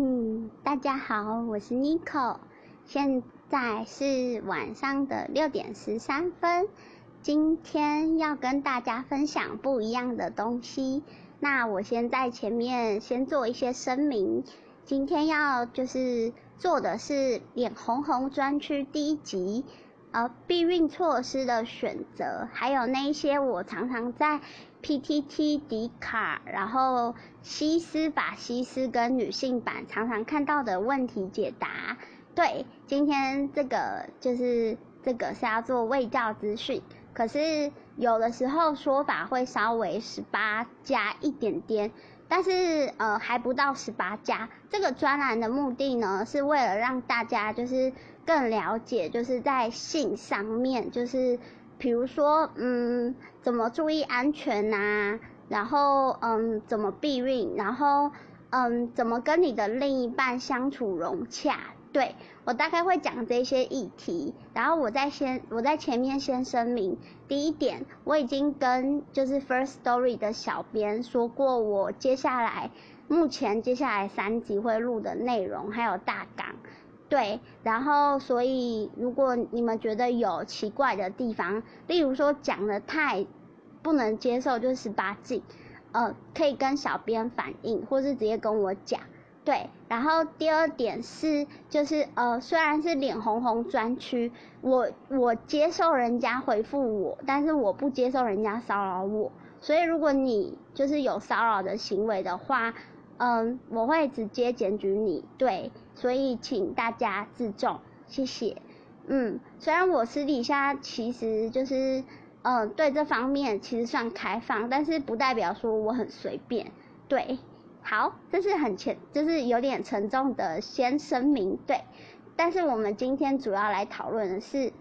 嗯，大家好，我是 Nico，现在是晚上的六点十三分，今天要跟大家分享不一样的东西。那我先在前面先做一些声明，今天要就是做的是脸红红专区第一集。呃，避孕措施的选择，还有那一些我常常在 PTT、迪卡，然后西斯、法西斯跟女性版常常看到的问题解答。对，今天这个就是这个是要做卫教资讯，可是有的时候说法会稍微十八加一点点。但是呃还不到十八家。这个专栏的目的呢，是为了让大家就是更了解，就是在性上面，就是比如说嗯怎么注意安全呐，然后嗯怎么避孕，然后嗯怎么跟你的另一半相处融洽。对我大概会讲这些议题，然后我在先我在前面先声明，第一点我已经跟就是 First Story 的小编说过，我接下来目前接下来三集会录的内容还有大纲，对，然后所以如果你们觉得有奇怪的地方，例如说讲的太不能接受，就是十八禁，呃，可以跟小编反映，或是直接跟我讲。对，然后第二点是，就是呃，虽然是脸红红专区，我我接受人家回复我，但是我不接受人家骚扰我，所以如果你就是有骚扰的行为的话，嗯，我会直接检举你。对，所以请大家自重，谢谢。嗯，虽然我私底下其实就是，嗯，对这方面其实算开放，但是不代表说我很随便。对。好，这是很沉，就是有点沉重的先声明，对。但是我们今天主要来讨论的是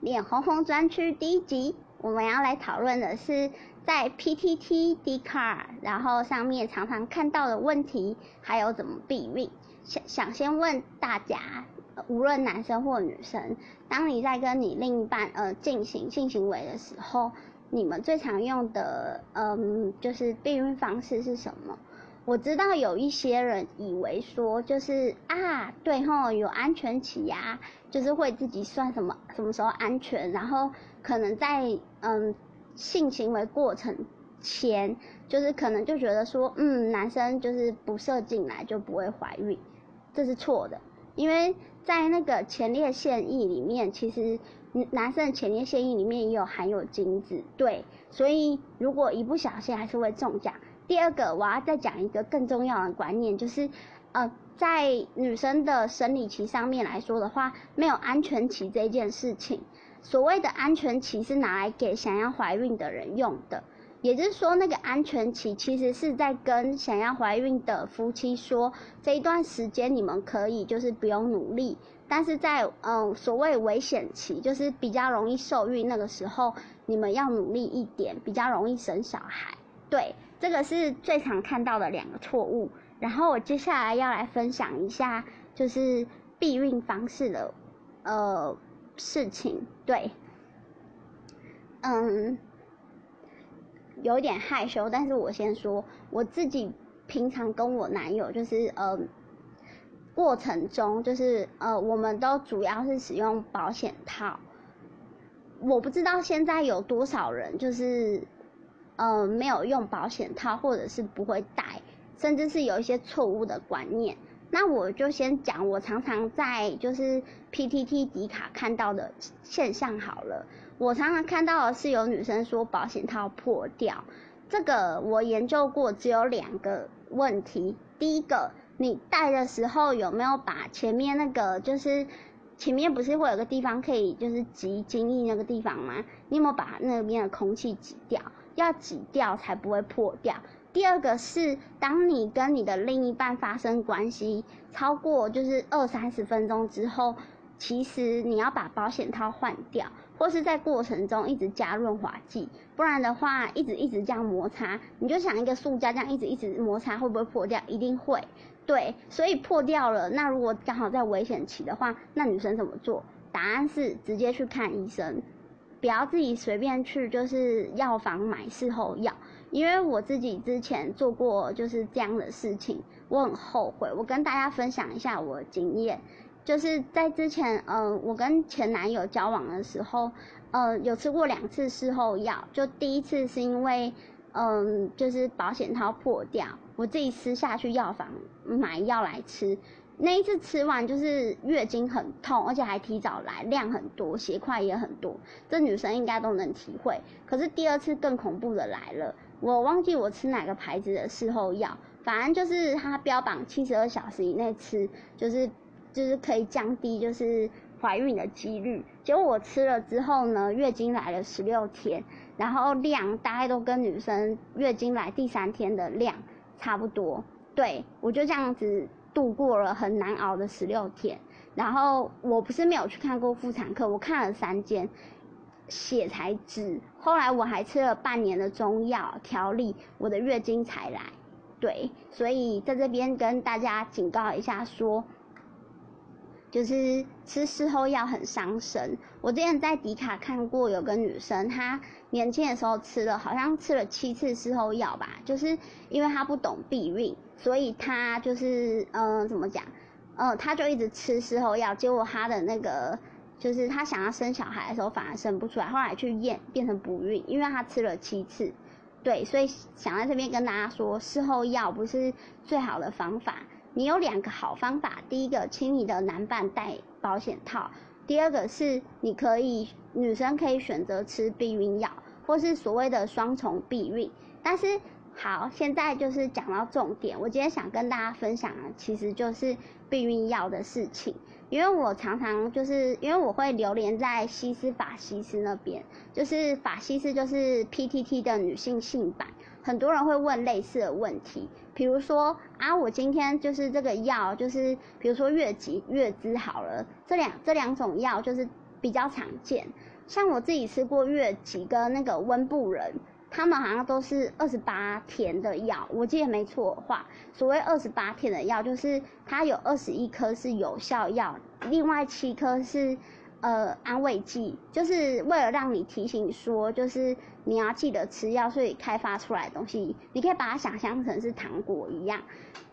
脸红红专区第一集，我们要来讨论的是在 PTT、d c a r 然后上面常常看到的问题，还有怎么避孕。想想先问大家，无论男生或女生，当你在跟你另一半呃进行性行为的时候。你们最常用的，嗯，就是避孕方式是什么？我知道有一些人以为说，就是啊，对吼，有安全期呀，就是会自己算什么什么时候安全，然后可能在嗯性行为过程前，就是可能就觉得说，嗯，男生就是不射进来就不会怀孕，这是错的，因为在那个前列腺液里面，其实。男生的前列腺液里面也有含有精子，对，所以如果一不小心还是会中奖。第二个，我要再讲一个更重要的观念，就是，呃，在女生的生理期上面来说的话，没有安全期这件事情。所谓的安全期是拿来给想要怀孕的人用的，也就是说，那个安全期其实是在跟想要怀孕的夫妻说，这一段时间你们可以就是不用努力。但是在嗯所谓危险期，就是比较容易受孕那个时候，你们要努力一点，比较容易生小孩。对，这个是最常看到的两个错误。然后我接下来要来分享一下，就是避孕方式的呃事情。对，嗯，有点害羞，但是我先说，我自己平常跟我男友就是呃。过程中就是呃，我们都主要是使用保险套。我不知道现在有多少人就是呃没有用保险套，或者是不会戴，甚至是有一些错误的观念。那我就先讲我常常在就是 PTT 迪卡看到的现象好了。我常常看到的是有女生说保险套破掉，这个我研究过，只有两个问题。第一个。你戴的时候有没有把前面那个就是前面不是会有个地方可以就是挤精液那个地方吗？你有没有把那边的空气挤掉？要挤掉才不会破掉。第二个是，当你跟你的另一半发生关系超过就是二三十分钟之后，其实你要把保险套换掉，或是在过程中一直加润滑剂，不然的话一直一直这样摩擦，你就想一个塑胶这样一直一直摩擦会不会破掉？一定会。对，所以破掉了。那如果刚好在危险期的话，那女生怎么做？答案是直接去看医生，不要自己随便去就是药房买事后药。因为我自己之前做过就是这样的事情，我很后悔。我跟大家分享一下我的经验，就是在之前，嗯，我跟前男友交往的时候，呃，有吃过两次事后药。就第一次是因为，嗯，就是保险套破掉，我自己私下去药房买药来吃。那一次吃完就是月经很痛，而且还提早来，量很多，血块也很多，这女生应该都能体会。可是第二次更恐怖的来了，我忘记我吃哪个牌子的事后药，反正就是它标榜七十二小时以内吃，就是就是可以降低就是怀孕的几率。结果我吃了之后呢，月经来了十六天，然后量大概都跟女生月经来第三天的量差不多。对我就这样子。度过了很难熬的十六天，然后我不是没有去看过妇产科，我看了三间，血才止。后来我还吃了半年的中药调理，我的月经才来。对，所以在这边跟大家警告一下，说，就是吃事后药很伤身。我之前在迪卡看过有个女生，她年轻的时候吃了，好像吃了七次事后药吧，就是因为她不懂避孕。所以她就是，嗯，怎么讲？呃，她就一直吃事后药，结果她的那个，就是她想要生小孩的时候反而生不出来，后来去验变成不孕，因为她吃了七次。对，所以想在这边跟大家说，事后药不是最好的方法。你有两个好方法，第一个，请你的男伴戴保险套；第二个是你可以女生可以选择吃避孕药，或是所谓的双重避孕，但是。好，现在就是讲到重点。我今天想跟大家分享的，其实就是避孕药的事情。因为我常常就是因为我会流连在西斯法西斯那边，就是法西斯就是 PTT 的女性性版，很多人会问类似的问题，比如说啊，我今天就是这个药，就是比如说月吉、月姿好了，这两这两种药就是比较常见。像我自己吃过月吉跟那个温布仁。他们好像都是二十八天的药，我记得没错的话，所谓二十八天的药，就是它有二十一颗是有效药，另外七颗是呃安慰剂，就是为了让你提醒说，就是你要记得吃药，所以开发出来的东西，你可以把它想象成是糖果一样，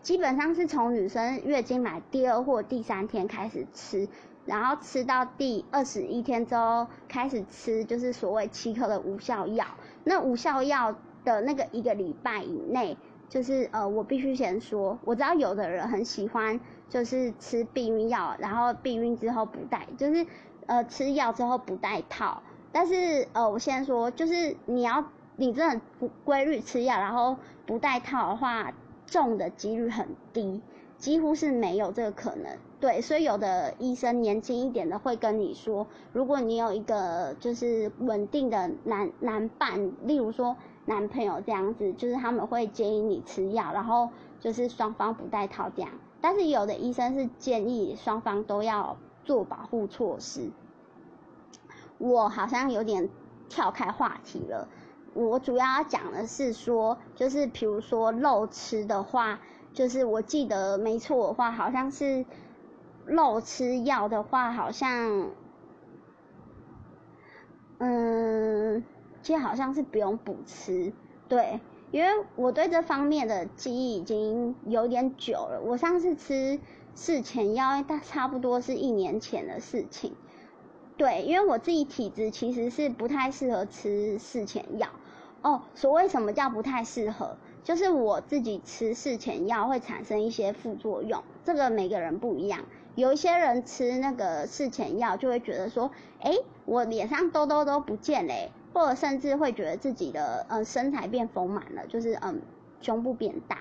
基本上是从女生月经来第二或第三天开始吃。然后吃到第二十一天之后开始吃，就是所谓七颗的无效药。那无效药的那个一个礼拜以内，就是呃，我必须先说，我知道有的人很喜欢，就是吃避孕药，然后避孕之后不带，就是呃吃药之后不带套。但是呃，我先说，就是你要你真的不规律吃药，然后不带套的话，中的几率很低。几乎是没有这个可能，对，所以有的医生年轻一点的会跟你说，如果你有一个就是稳定的男男伴，例如说男朋友这样子，就是他们会建议你吃药，然后就是双方不戴套这样。但是有的医生是建议双方都要做保护措施。我好像有点跳开话题了，我主要要讲的是说，就是比如说漏吃的话。就是我记得没错的话，好像是漏吃药的话，好像，嗯，其实好像是不用补吃，对，因为我对这方面的记忆已经有点久了。我上次吃事前药，大差不多是一年前的事情，对，因为我自己体质其实是不太适合吃事前药。哦，所谓什么叫不太适合？就是我自己吃事前药会产生一些副作用，这个每个人不一样。有一些人吃那个事前药就会觉得说，哎，我脸上痘痘都不见嘞，或者甚至会觉得自己的呃身材变丰满了，就是嗯胸部变大，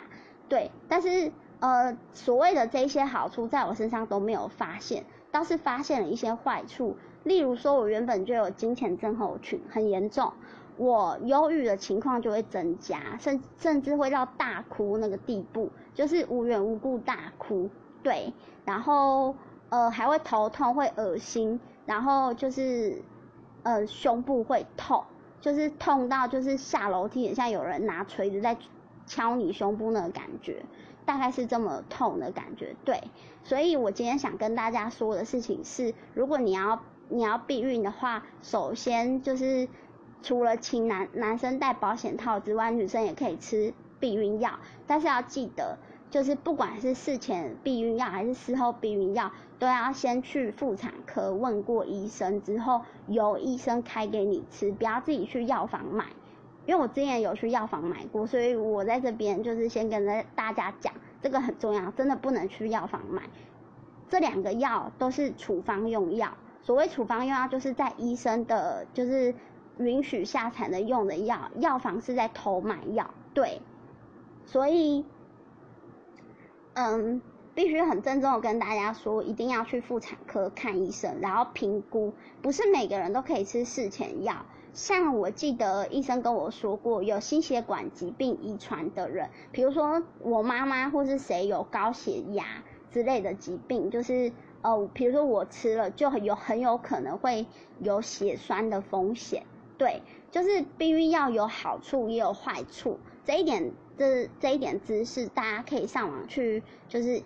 对。但是呃所谓的这些好处在我身上都没有发现，倒是发现了一些坏处。例如说，我原本就有金钱症候群，很严重。我忧郁的情况就会增加，甚甚至会到大哭那个地步，就是无缘无故大哭，对，然后呃还会头痛，会恶心，然后就是呃胸部会痛，就是痛到就是下楼梯很像有人拿锤子在敲你胸部那个感觉，大概是这么痛的感觉，对，所以我今天想跟大家说的事情是，如果你要你要避孕的话，首先就是。除了请男男生戴保险套之外，女生也可以吃避孕药，但是要记得，就是不管是事前避孕药还是事后避孕药，都要先去妇产科问过医生之后，由医生开给你吃，不要自己去药房买。因为我之前有去药房买过，所以我在这边就是先跟大家讲，这个很重要，真的不能去药房买。这两个药都是处方用药，所谓处方用药就是在医生的，就是允许下才能用的药，药房是在偷买药，对，所以。嗯，必须很郑重的跟大家说，一定要去妇产科看医生，然后评估。不是每个人都可以吃事前药。像我记得医生跟我说过，有心血管疾病遗传的人，比如说我妈妈或是谁有高血压之类的疾病，就是呃，比如说我吃了就有很有可能会有血栓的风险。对，就是避孕药有好处也有坏处，这一点。这这一点知识，大家可以上网去，就是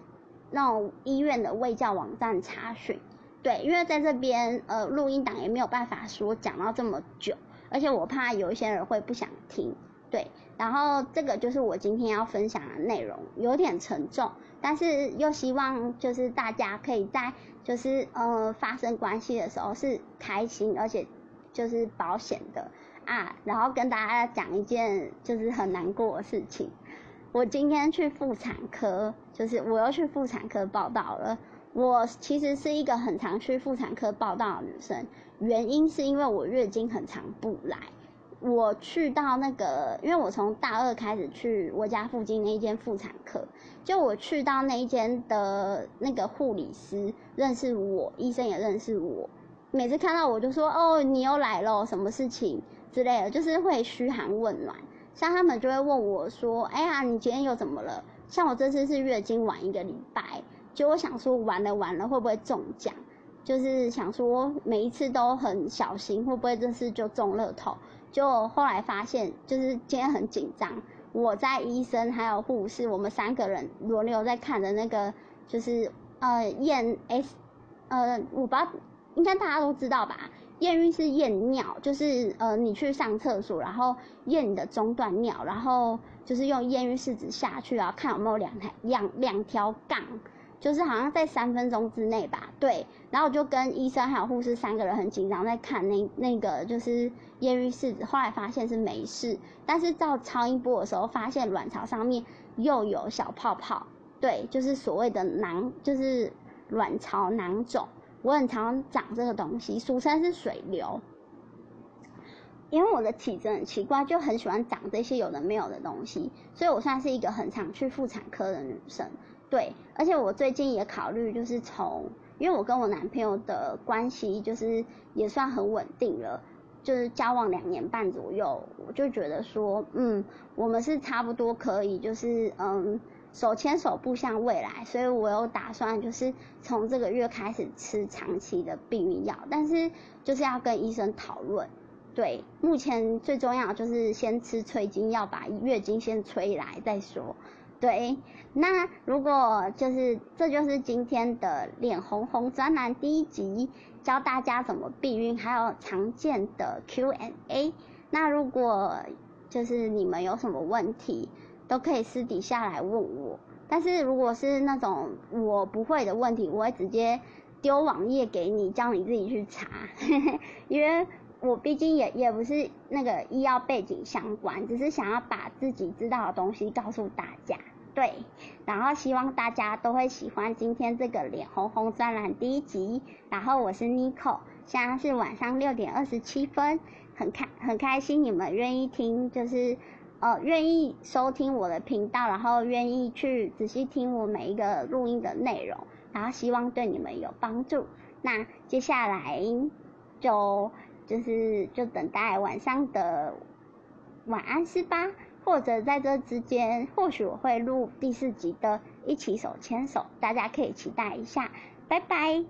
那种医院的卫教网站查询。对，因为在这边呃录音档也没有办法说讲到这么久，而且我怕有一些人会不想听。对，然后这个就是我今天要分享的内容，有点沉重，但是又希望就是大家可以在就是呃发生关系的时候是开心，而且就是保险的。啊，然后跟大家讲一件就是很难过的事情。我今天去妇产科，就是我又去妇产科报道了。我其实是一个很常去妇产科报道的女生，原因是因为我月经很常不来。我去到那个，因为我从大二开始去我家附近那一间妇产科，就我去到那一间的那个护理师认识我，医生也认识我，每次看到我就说：“哦，你又来了，什么事情？”之类的，就是会嘘寒问暖，像他们就会问我说：“哎呀，你今天又怎么了？”像我这次是月经晚一个礼拜，就我想说完了完了会不会中奖？就是想说每一次都很小心，会不会这次就中乐透？就后来发现，就是今天很紧张。我在医生还有护士，我们三个人轮流在看着那个，就是呃验 S，呃我不知道，应该大家都知道吧？验孕是验尿，就是呃你去上厕所，然后验你的中段尿，然后就是用验孕试纸下去啊，看有没有两台两两条杠，就是好像在三分钟之内吧，对。然后我就跟医生还有护士三个人很紧张在看那那个就是验孕试纸，后来发现是没事，但是照超音波的时候发现卵巢上面又有小泡泡，对，就是所谓的囊，就是卵巢囊肿。我很常长这个东西，俗称是水流。因为我的体质很奇怪，就很喜欢长这些有的没有的东西，所以我算是一个很常去妇产科的女生。对，而且我最近也考虑，就是从，因为我跟我男朋友的关系就是也算很稳定了，就是交往两年半左右，我就觉得说，嗯，我们是差不多可以，就是嗯。手牵手步向未来，所以我有打算，就是从这个月开始吃长期的避孕药，但是就是要跟医生讨论。对，目前最重要就是先吃催经药，把月经先催来再说。对，那如果就是这就是今天的脸红红专栏第一集，教大家怎么避孕，还有常见的 Q&A。那如果就是你们有什么问题？都可以私底下来问我，但是如果是那种我不会的问题，我会直接丢网页给你，叫你自己去查，因为我毕竟也也不是那个医药背景相关，只是想要把自己知道的东西告诉大家，对，然后希望大家都会喜欢今天这个脸红红专栏第一集，然后我是 Nico，现在是晚上六点二十七分，很开很开心你们愿意听，就是。呃，愿意收听我的频道，然后愿意去仔细听我每一个录音的内容，然后希望对你们有帮助。那接下来就就是就等待晚上的晚安是吧？或者在这之间，或许我会录第四集的一起手牵手，大家可以期待一下。拜拜。